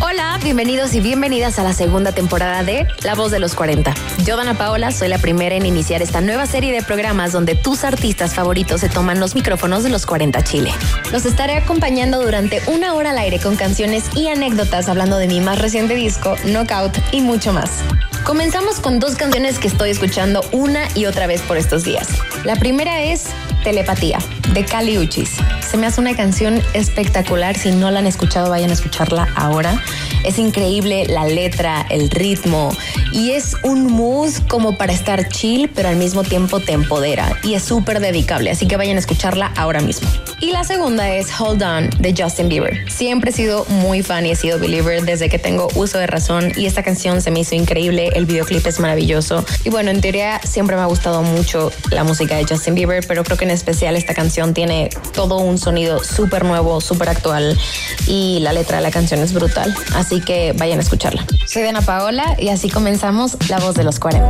Hola, bienvenidos y bienvenidas a la segunda temporada de La Voz de los 40. Yo, Dana Paola, soy la primera en iniciar esta nueva serie de programas donde tus artistas favoritos se toman los micrófonos de los 40 Chile. Los estaré acompañando durante una hora al aire con canciones y anécdotas hablando de mi más reciente disco, Knockout y mucho más. Comenzamos con dos canciones que estoy escuchando una y otra vez por estos días. La primera es Telepatía, de Cali Uchis. Se me hace una canción espectacular. Si no la han escuchado, vayan a escucharla ahora. Es increíble la letra, el ritmo y es un mood como para estar chill, pero al mismo tiempo te empodera y es súper dedicable. Así que vayan a escucharla ahora mismo. Y la segunda es Hold On de Justin Bieber. Siempre he sido muy fan y he sido believer desde que tengo uso de razón y esta canción se me hizo increíble. El videoclip es maravilloso. Y bueno, en teoría siempre me ha gustado mucho la música de Justin Bieber, pero creo que en especial esta canción tiene todo un sonido súper nuevo, súper actual y la letra de la canción es brutal. Así que vayan a escucharla. Soy Dana Paola y así comenzamos La Voz de los 40.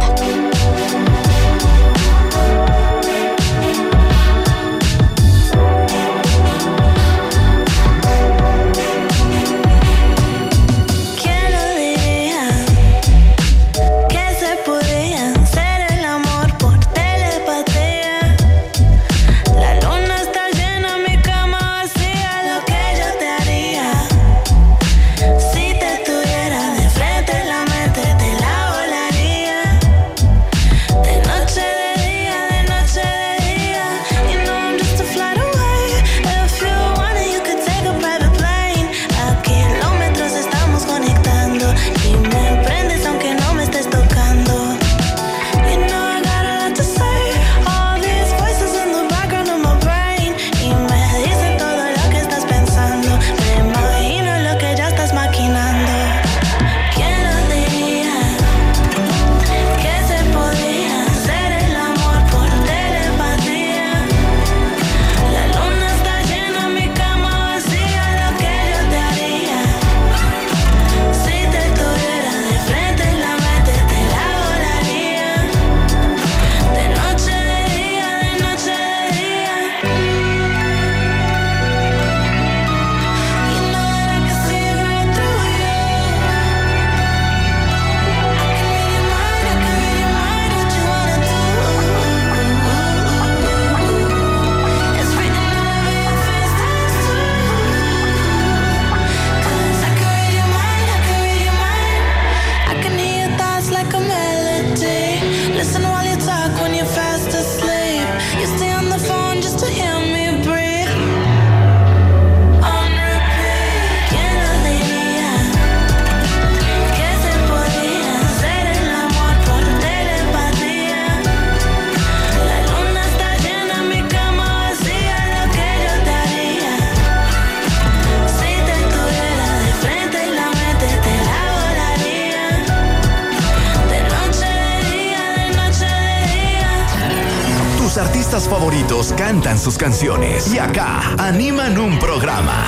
Sus canciones y acá animan un programa.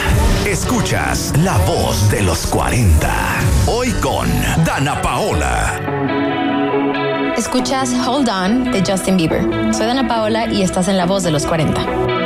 Escuchas La Voz de los 40. Hoy con Dana Paola. Escuchas Hold On de Justin Bieber. Soy Dana Paola y estás en La Voz de los 40.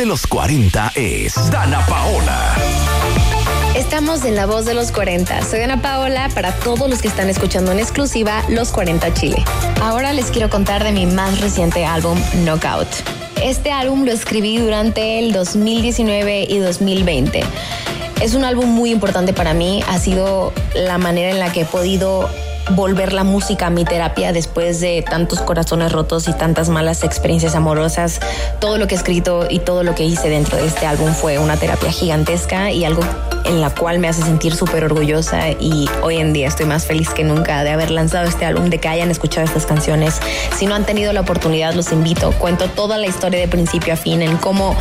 De los 40 es Dana Paola. Estamos en La Voz de los 40. Soy Dana Paola para todos los que están escuchando en exclusiva Los 40 Chile. Ahora les quiero contar de mi más reciente álbum, Knockout. Este álbum lo escribí durante el 2019 y 2020. Es un álbum muy importante para mí. Ha sido la manera en la que he podido volver la música a mi terapia después de tantos corazones rotos y tantas malas experiencias amorosas. Todo lo que he escrito y todo lo que hice dentro de este álbum fue una terapia gigantesca y algo en la cual me hace sentir súper orgullosa y hoy en día estoy más feliz que nunca de haber lanzado este álbum, de que hayan escuchado estas canciones. Si no han tenido la oportunidad, los invito. Cuento toda la historia de principio a fin en cómo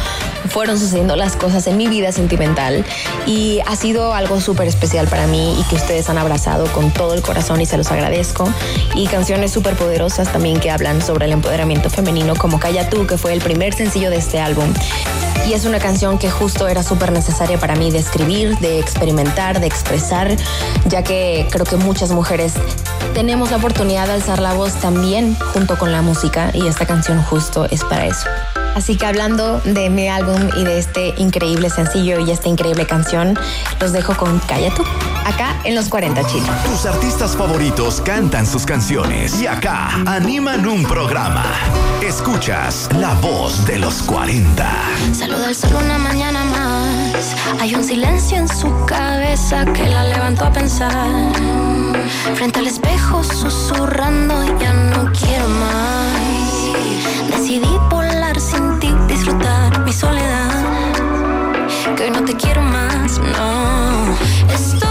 fueron sucediendo las cosas en mi vida sentimental y ha sido algo súper especial para mí y que ustedes han abrazado con todo el corazón y se los agradezco. Y canciones súper poderosas también que hablan sobre el empoderamiento femenino como Calla tú, que fue el primer sencillo de este álbum. Y es una canción que justo era súper necesaria para mí de escribir, de experimentar, de expresar, ya que creo que muchas mujeres tenemos la oportunidad de alzar la voz también junto con la música y esta canción justo es para eso. Así que hablando de mi álbum y de este increíble sencillo y esta increíble canción, los dejo con Calla tú, acá en los 40 chinos. Tus artistas favoritos cantan sus canciones y acá animan un programa. Escuchas la voz de los 40. Saluda al sol una mañana más. Hay un silencio en su cabeza que la levantó a pensar. Frente al espejo susurrando, ya no quiero más. Decidí disfrutar mi soledad. Que hoy no te quiero más, no. Estoy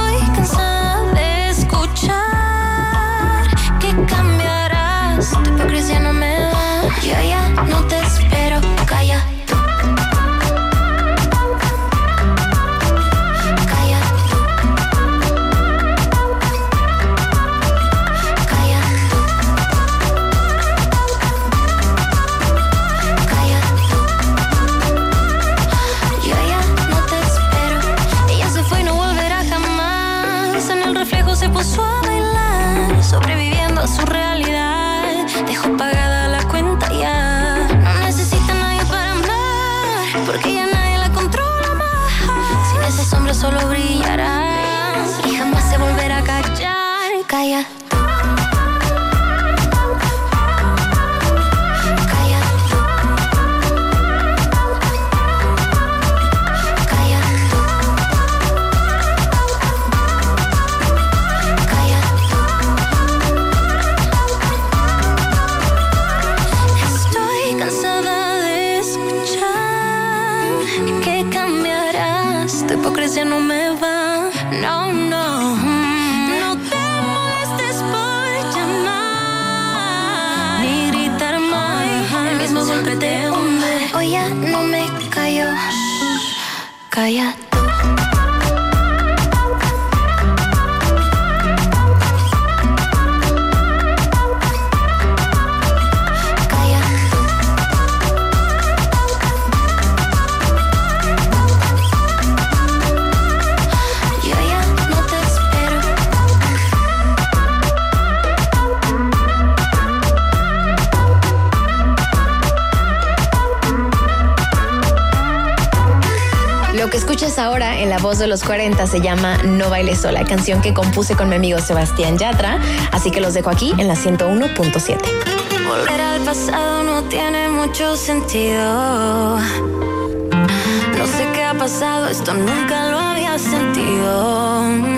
Lo que escuchas ahora en la voz de los 40 se llama No bailes sola, canción que compuse con mi amigo Sebastián Yatra, así que los dejo aquí en la 101.7. Volver al pasado no tiene mucho sentido. No sé qué ha pasado, esto nunca lo había sentido.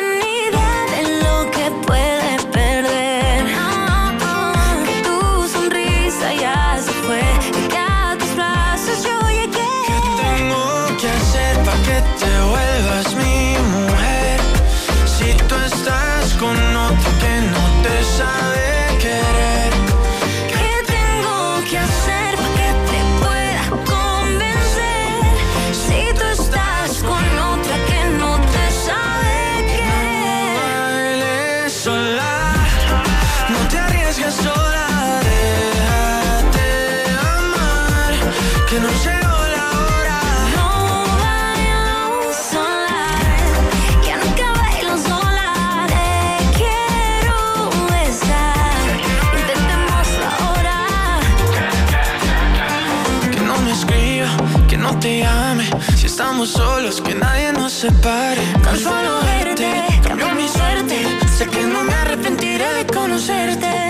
Estamos solos, que nadie nos separe. Tan solo verte cambió mi suerte. Sé que no me arrepentiré de conocerte.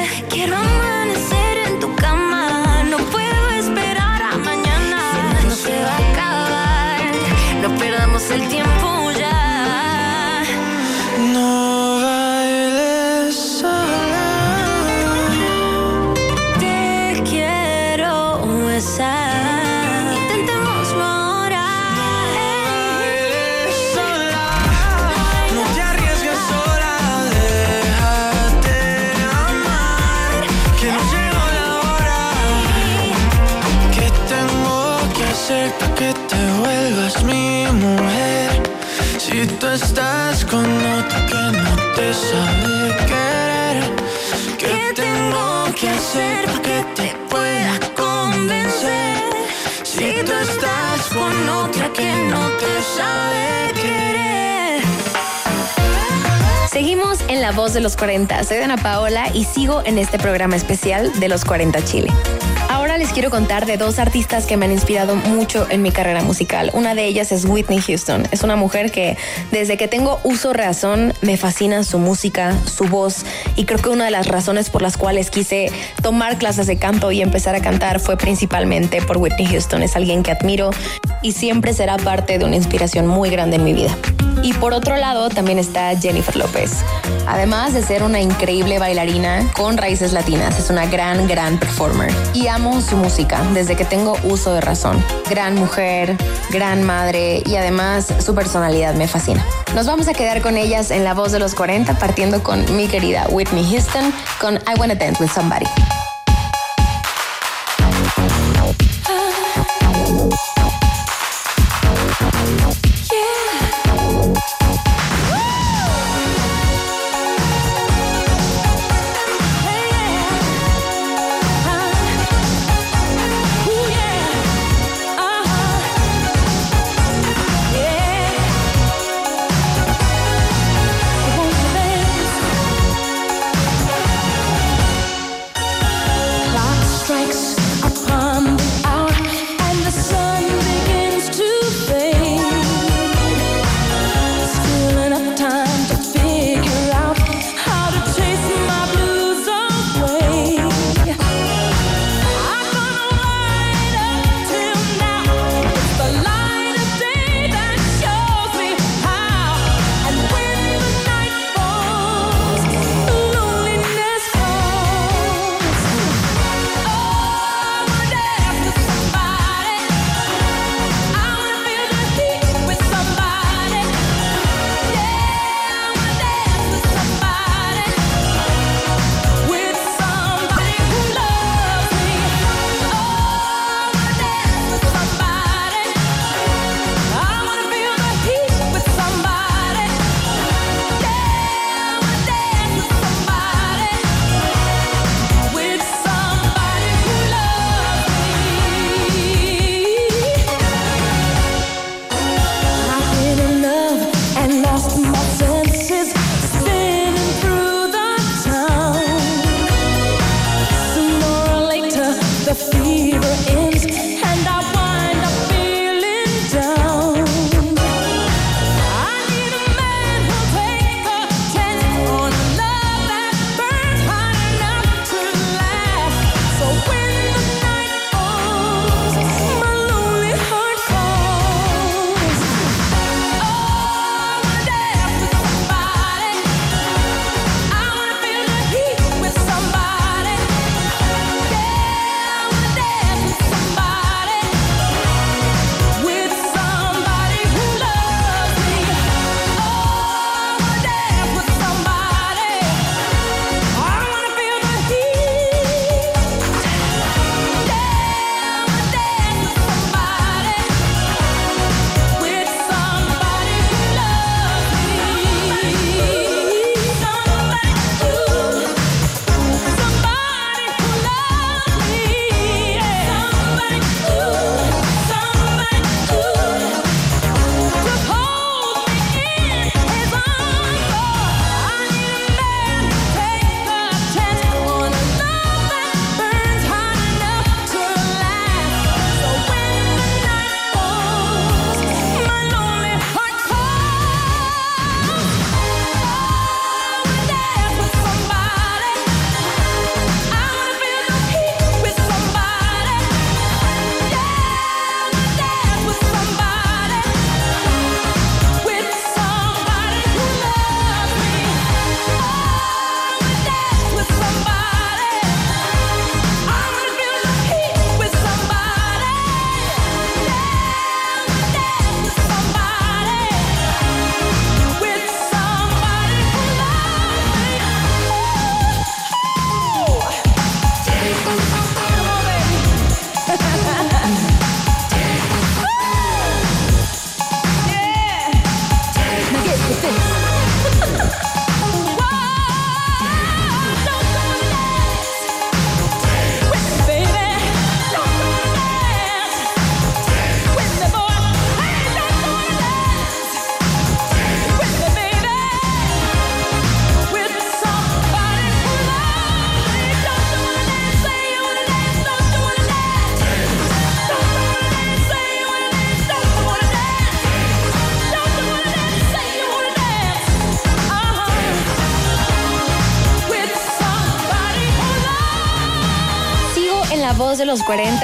Seguimos en La Voz de los 40. Soy Dana Paola y sigo en este programa especial de los 40 Chile. Ahora les quiero contar de dos artistas que me han inspirado mucho en mi carrera musical. Una de ellas es Whitney Houston. Es una mujer que desde que tengo uso razón me fascina su música, su voz y creo que una de las razones por las cuales quise tomar clases de canto y empezar a cantar fue principalmente por Whitney Houston. Es alguien que admiro y siempre será parte de una inspiración muy grande en mi vida. Y por otro lado también está Jennifer López. Además de ser una increíble bailarina con raíces latinas, es una gran, gran performer. Y amo su música desde que tengo uso de razón. Gran mujer, gran madre y además su personalidad me fascina. Nos vamos a quedar con ellas en la voz de los 40, partiendo con mi querida Whitney Houston con I Wanna Dance with Somebody.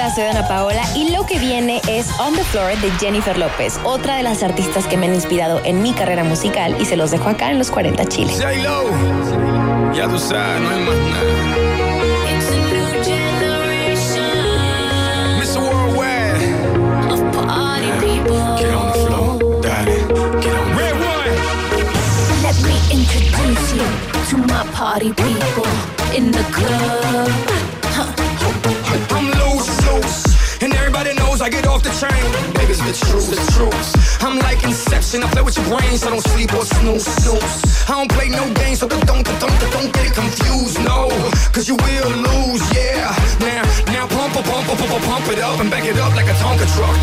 Los 40, soy Ana Paola y lo que viene es On the Floor de Jennifer López, otra de las artistas que me han inspirado en mi carrera musical y se los dejo acá en los 40 Chile. Ya tú sabes, no hay más nada. Mr. Worldwide, of party people. get on the floor, dale, get on Red one. Let me introduce you to my party people in the club. I get off the train. Baby, it's the truth, the truth. I'm like Inception, I play with your brains, I don't sleep or snooze, snooze. I don't play no games, so don't, don't, don't, don't get it confused, no, cause you will lose, yeah. Now, now pump, pump, pump, pump, pump, pump it up and back it up like a Tonka truck.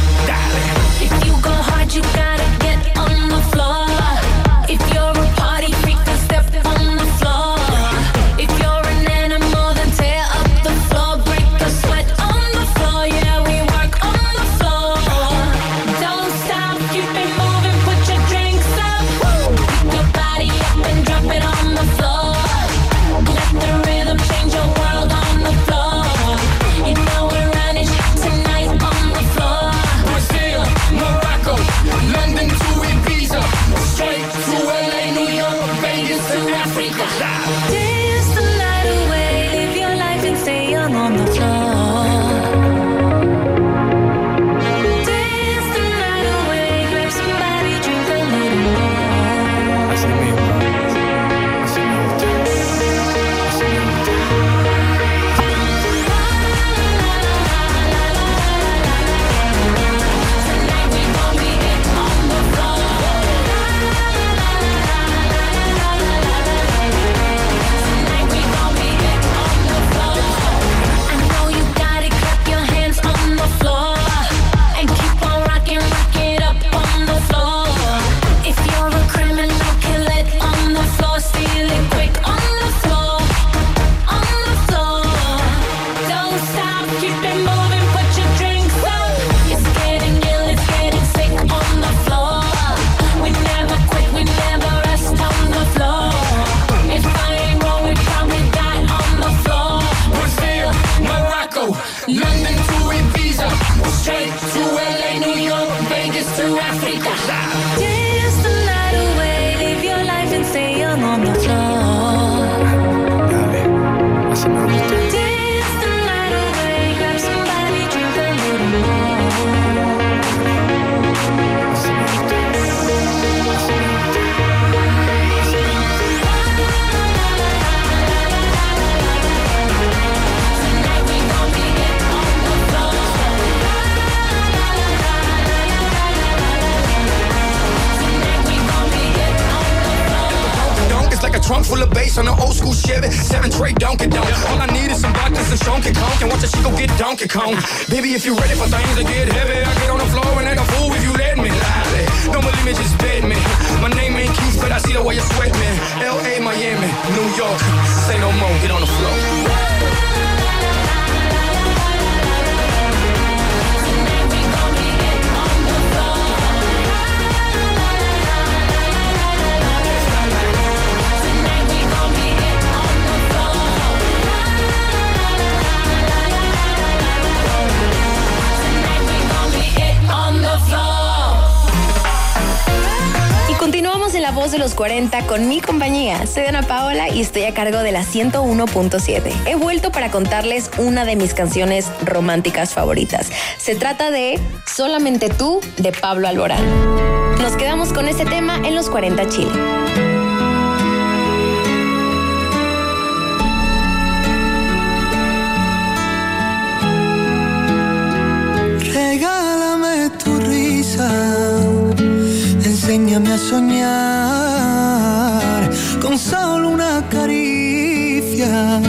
If you go hard, you gotta get on the floor. If you're a party freak, 切って trunk full of bass on an old school Chevy. Seven tray Donkey Donk. All I need is some vodka and Donkey Kong. And watch a go get Donkey Kong. Baby, if you're ready for things to get heavy, I get on the floor and act a fool if you let me. Lie. Don't believe me, just bet me. My name ain't Keith, but I see the way you sweat me. L.A., Miami, New York. Say no more, get on the floor. De los 40 con mi compañía. Soy Ana Paola y estoy a cargo de la 101.7. He vuelto para contarles una de mis canciones románticas favoritas. Se trata de Solamente tú de Pablo Alborán. Nos quedamos con este tema en los 40 Chile. Enséñame a soñar con solo una caricia.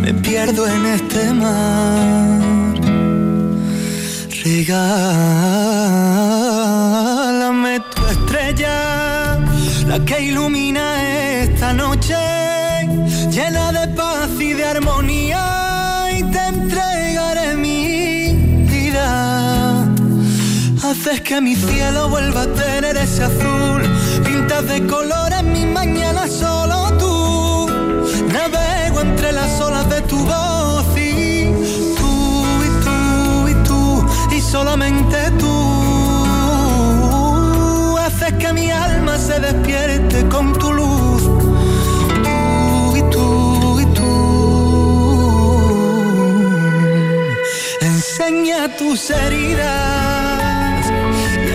Me pierdo en este mar. Regálame tu estrella, la que ilumina esta noche, haces que mi cielo vuelva a tener ese azul. Pintas de colores mi mañana solo tú. Navego entre las olas de tu voz y tú y tú y tú y solamente tú. Haces que mi alma se despierte con tu luz. Tú y tú y tú. Enseña tus heridas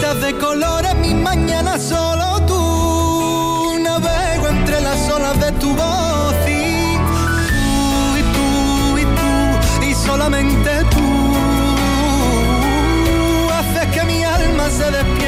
Pintas de colores mi mañana solo tú. Navego entre las olas de tu voz y tú y tú y tú y solamente tú. Haces que mi alma se despierte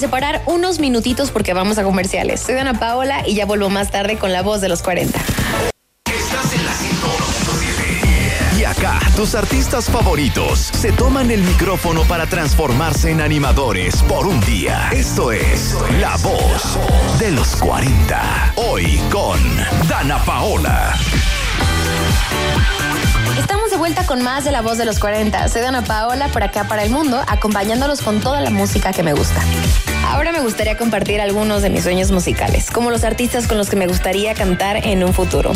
separar unos minutitos porque vamos a comerciales. Soy Ana Paola y ya vuelvo más tarde con la voz de los 40. Estás en la 101.7. Y acá, tus artistas favoritos se toman el micrófono para transformarse en animadores por un día. Esto es La Voz de los 40. Hoy con Dana Paola. Estamos de vuelta con más de la voz de los 40. Soy Dana Paola por acá para el mundo, acompañándolos con toda la música que me gusta. Ahora me gustaría compartir algunos de mis sueños musicales, como los artistas con los que me gustaría cantar en un futuro.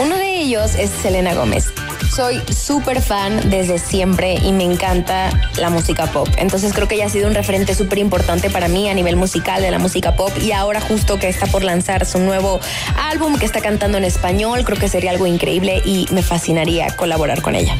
Uno de ellos es Selena Gómez. Soy súper fan desde siempre y me encanta la música pop. Entonces creo que ella ha sido un referente súper importante para mí a nivel musical de la música pop y ahora justo que está por lanzar su nuevo álbum que está cantando en español, creo que sería algo increíble y me fascinaría colaborar con ella.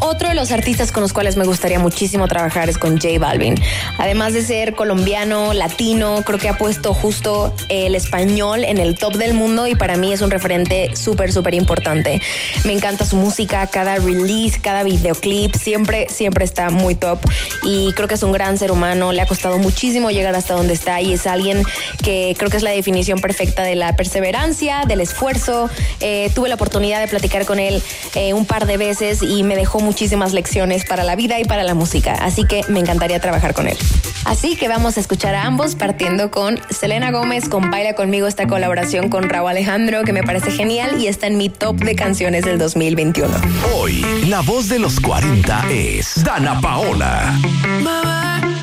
Otro de los artistas con los cuales me gustaría muchísimo trabajar es con J Balvin. Además de ser colombiano, latino, creo que ha puesto justo el español en el top del mundo y para mí es un referente súper, súper importante. Me encanta su música, cada release, cada videoclip, siempre, siempre está muy top y creo que es un gran ser humano. Le ha costado muchísimo llegar hasta donde está y es alguien que creo que es la definición perfecta de la perseverancia, del esfuerzo. Eh, tuve la oportunidad de platicar con él eh, un par de veces y me dejó muchísimas lecciones para la vida y para la música, así que me encantaría trabajar con él. Así que vamos a escuchar a ambos partiendo con Selena Gómez con Baila conmigo esta colaboración con Raúl Alejandro que me parece genial y está en mi top de canciones del 2021. Hoy, la voz de los 40 es Dana Paola. Bebé,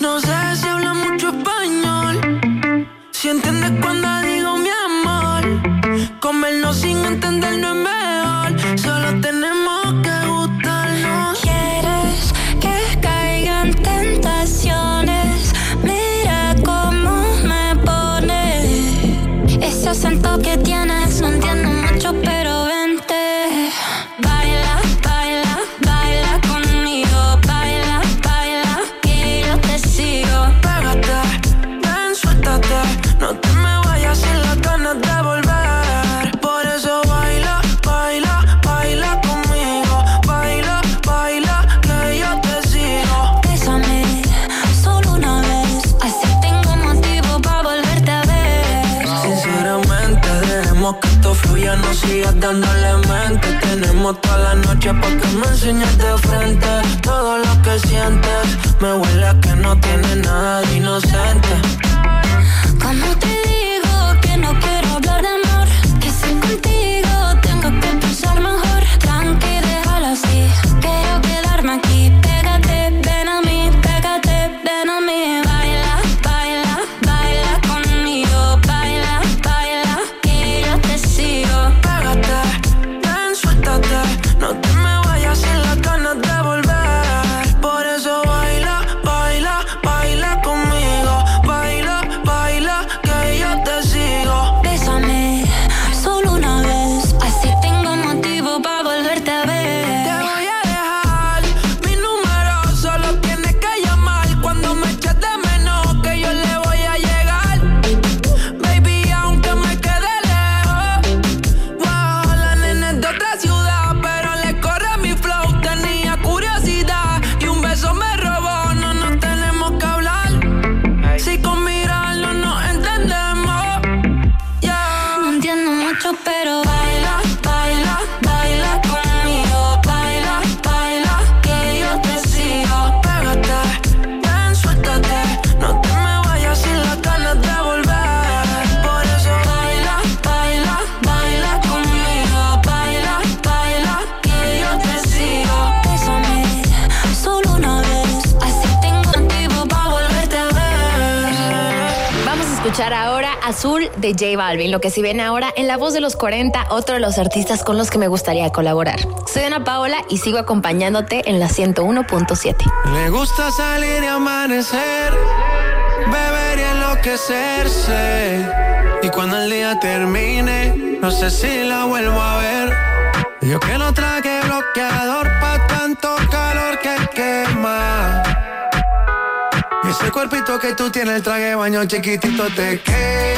no sé si habla mucho español. Si entiendes cuando digo mi amor. Comernos sin entender no dándole mente. Tenemos toda la noche para que me enseñes de frente. Todo lo que sientes me huele a que no tiene nada de inocente. ¿Cómo te digo que no quiero de J Balvin, lo que si ven ahora en La Voz de los 40, otro de los artistas con los que me gustaría colaborar. Soy Ana Paola y sigo acompañándote en la 101.7. Le gusta salir y amanecer, beber y enloquecerse. Y cuando el día termine, no sé si la vuelvo a ver. Yo que no traje bloqueador pa' tanto calor que quema. Y ese cuerpito que tú tienes, el traje de baño chiquitito te queda.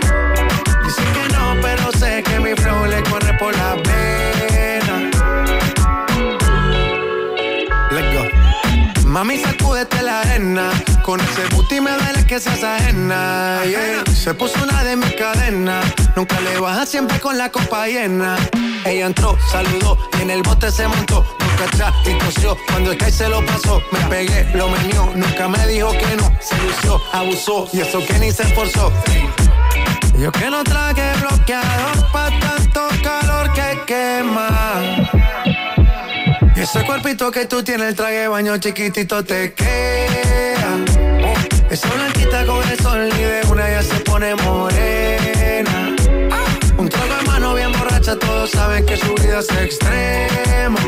Que no, pero sé que mi flow le corre por la pena. Let's go. Mami, sacúdete la arena. Con ese booty me duele que seas ajena. yeah. Se puso una de mis cadenas. Nunca le baja siempre con la copa llena. Ella entró, saludó y en el bote se montó. Nunca atrás y tosió. Cuando el que se lo pasó, me pegué, lo menió. Nunca me dijo que no. Se lució, abusó y eso que ni se esforzó. Yo que no traje bloqueador pa' tanto calor que quema. Y ese cuerpito que tú tienes, el traje baño chiquitito te queda. Esa blanquita con el sol y de una ya se pone morena. Un trago de mano bien borracha, todos saben que su vida es extrema.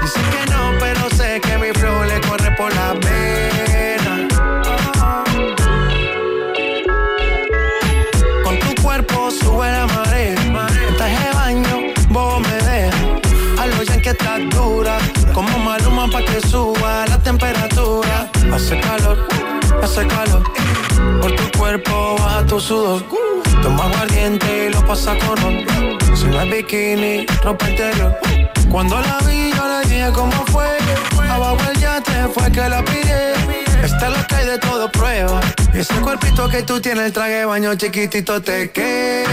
Dice que no, pero sé que mi flow le corre por la pena. Dura. Como maluma pa' que suba la temperatura. Hace calor, hace calor. Por tu cuerpo baja tu sudor. Toma aguardiente y lo pasa con ron. Si no es bikini, ropa interior. Cuando la vi, yo le dije cómo fue. Abajo el yate fue que la pide. Esta es lo que hay de todo prueba. Y ese cuerpito que tú tienes, el traje baño chiquitito te queda.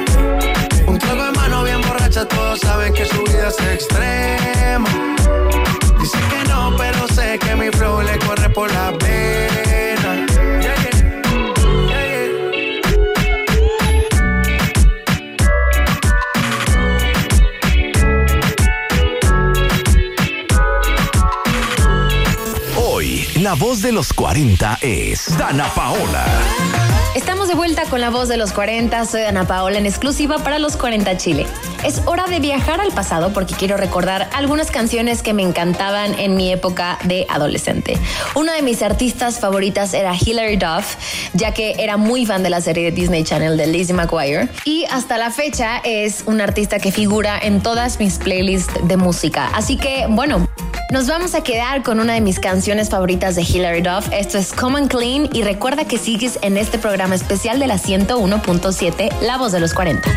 todos saben que su vida es extrema. Dice que no, pero sé que mi flow le corre por la pena. Hoy, la voz de los 40 es Dana Paola. Estamos de vuelta con la voz de los 40. Soy Ana Paola en exclusiva para los 40 Chile. Es hora de viajar al pasado porque quiero recordar algunas canciones que me encantaban en mi época de adolescente. Una de mis artistas favoritas era Hilary Duff, ya que era muy fan de la serie de Disney Channel de Lizzie McGuire. Y hasta la fecha es un artista que figura en todas mis playlists de música. Así que, bueno, nos vamos a quedar con una de mis canciones favoritas de Hilary Duff. Esto es Common Clean y recuerda que sigues en este programa especial de la 101.7, La Voz de los 40.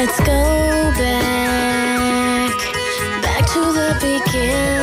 Let's go back, back to the beginning.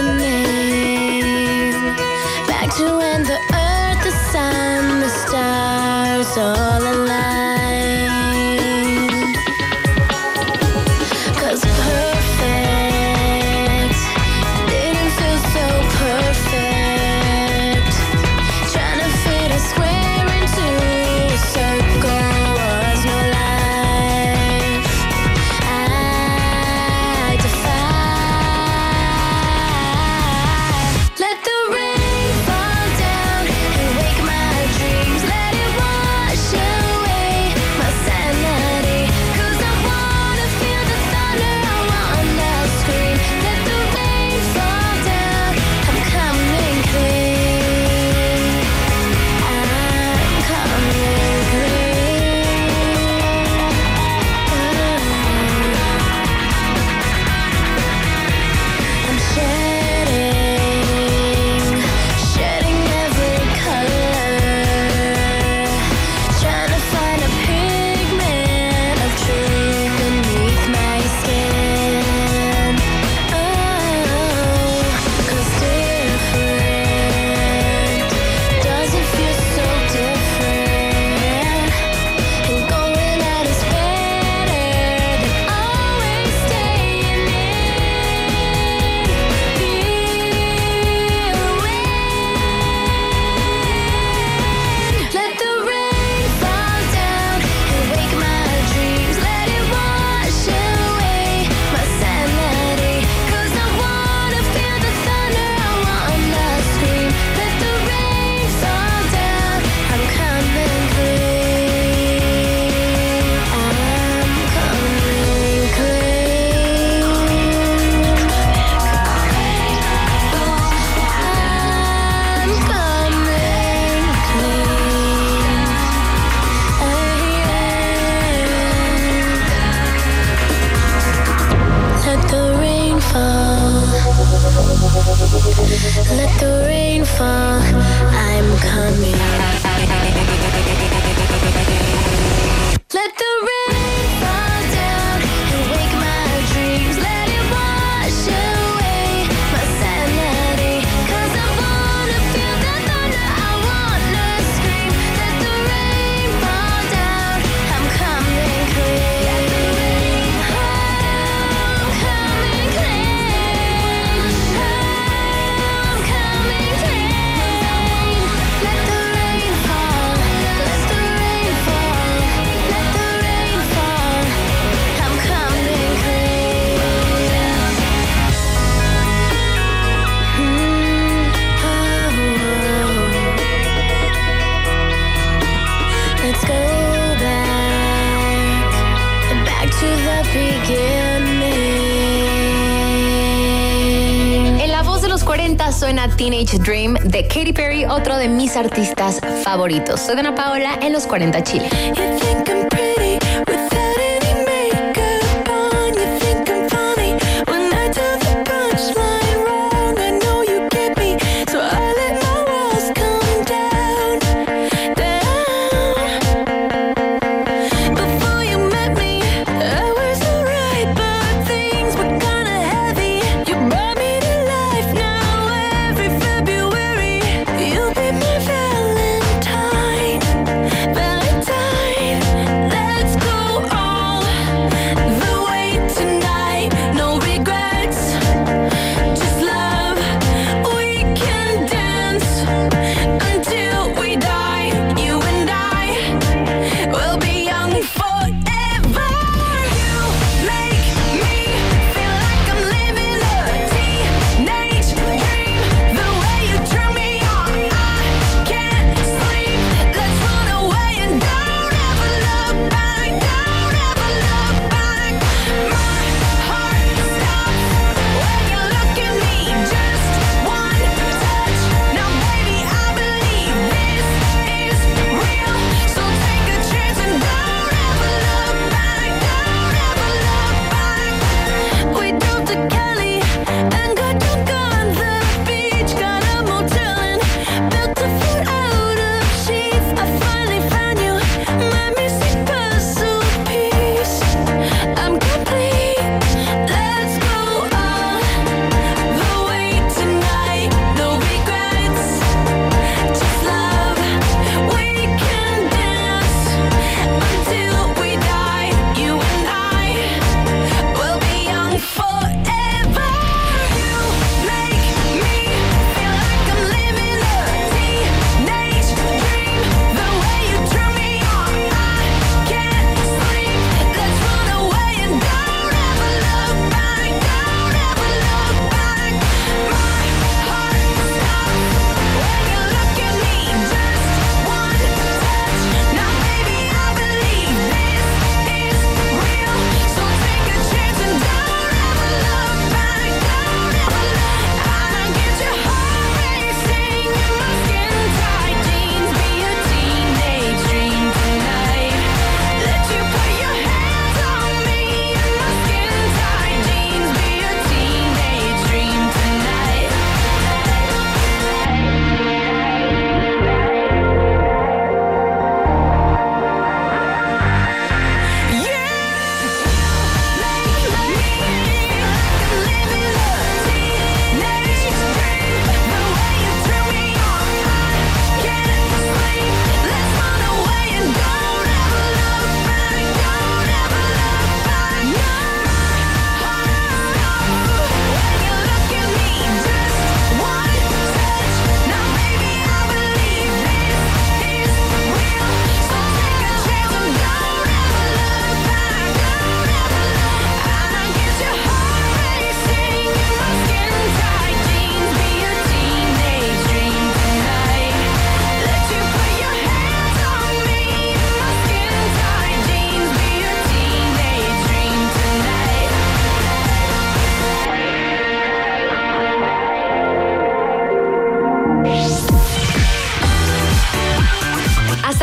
otro de mis artistas favoritos. Soy Dana Paola en los 40 Chile.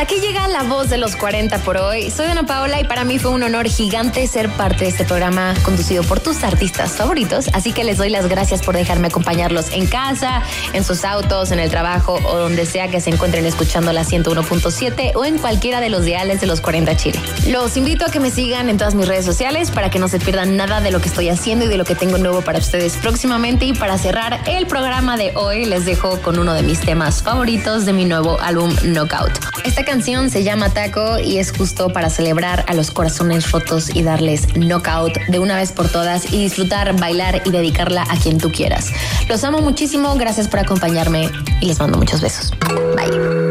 Aquí llega la voz de los 40 por hoy. Soy Ana Paola y para mí fue un honor gigante ser parte de este programa conducido por tus artistas favoritos. Así que les doy las gracias por dejarme acompañarlos en casa, en sus autos, en el trabajo o donde sea que se encuentren escuchando la 101.7 o en cualquiera de los diales de los 40 Chile. Los invito a que me sigan en todas mis redes sociales para que no se pierdan nada de lo que estoy haciendo y de lo que tengo nuevo para ustedes próximamente. Y para cerrar el programa de hoy, les dejo con uno de mis temas favoritos de mi nuevo álbum Knockout. Esta canción se llama Taco y es justo para celebrar a los corazones rotos y darles knockout de una vez por todas y disfrutar, bailar y dedicarla a quien tú quieras. Los amo muchísimo, gracias por acompañarme y les mando muchos besos. Bye.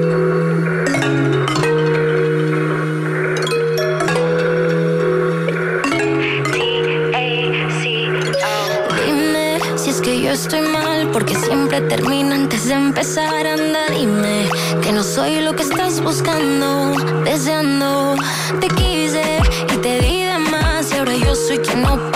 Estoy mal, porque siempre termino antes de empezar. Anda, dime que no soy lo que buscando, deseando. Te quise y te di de más, y ahora yo soy quien no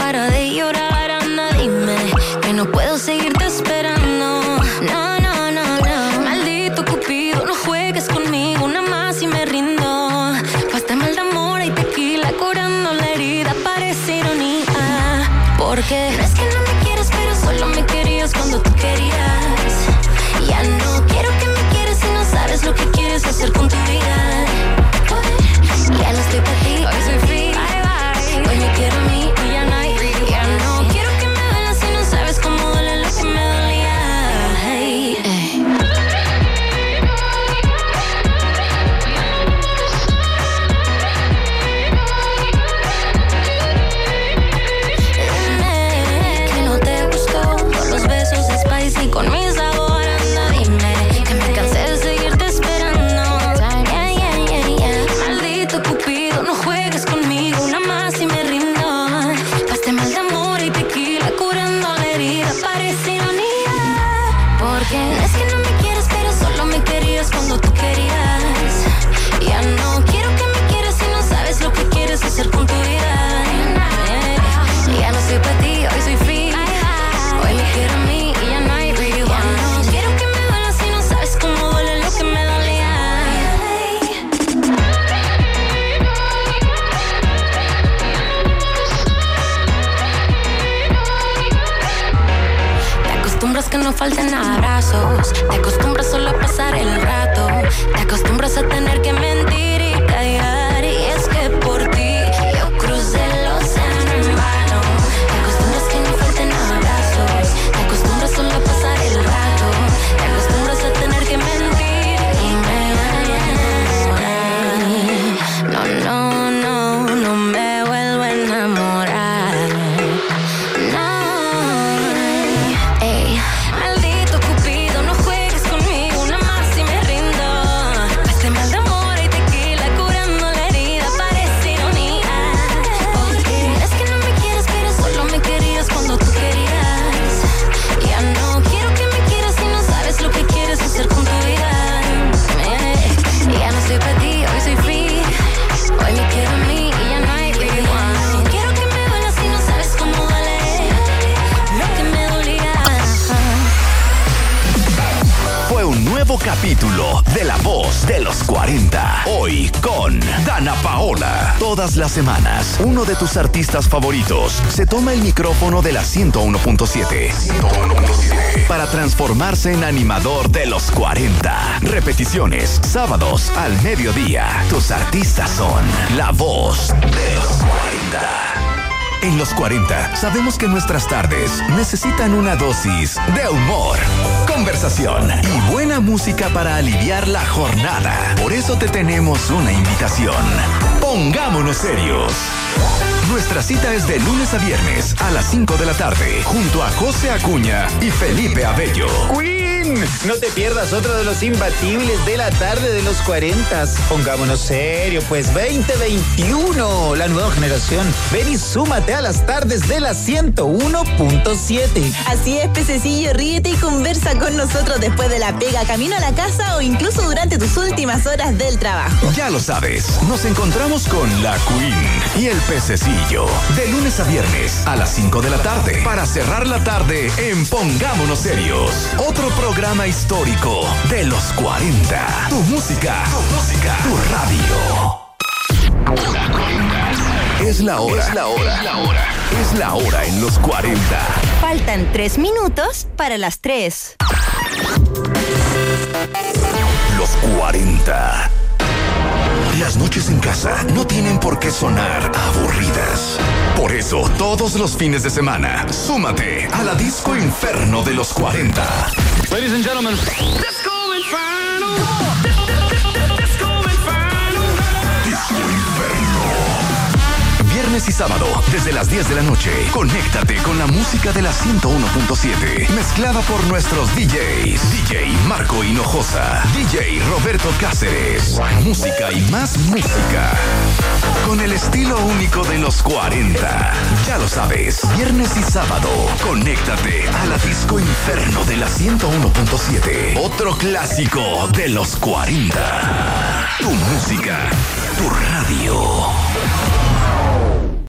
Las semanas, uno de tus artistas favoritos se toma el micrófono de la 101.7 para transformarse en animador de los 40. Repeticiones, sábados al mediodía. Tus artistas son La Voz de los 40. En los 40 sabemos que nuestras tardes necesitan una dosis de humor, conversación y buena música para aliviar la jornada. Por eso te tenemos una invitación. Pongámonos serios. Nuestra cita es de lunes a viernes a las 5 de la tarde junto a José Acuña y Felipe Abello. No te pierdas otro de los imbatibles de la tarde de los 40. Pongámonos serio, pues 2021, la nueva generación. Ven y súmate a las tardes de la 101.7. Así es, pececillo, ríete y conversa con nosotros después de la pega, camino a la casa o incluso durante tus últimas horas del trabajo. Ya lo sabes, nos encontramos con la Queen y el pececillo de lunes a viernes a las 5 de la tarde para cerrar la tarde en Pongámonos Serios. Otro programa y histórico de los 40. Tu música, tu música, tu radio. Es la hora. Es la hora. Es la hora. Es la hora en los 40. Faltan tres minutos para las tres. Los 40. Las noches en casa no tienen por qué sonar aburridas. Por eso, todos los fines de semana, súmate a la Disco Inferno de los 40. Ladies and gentlemen. Viernes y sábado, desde las 10 de la noche, conéctate con la música de la 101.7, mezclada por nuestros DJs. DJ Marco Hinojosa, DJ Roberto Cáceres. Música y más música. Con el estilo único de los 40. Ya lo sabes, viernes y sábado, conéctate a la Disco Inferno de la 101.7. Otro clásico de los 40. Tu música, tu radio.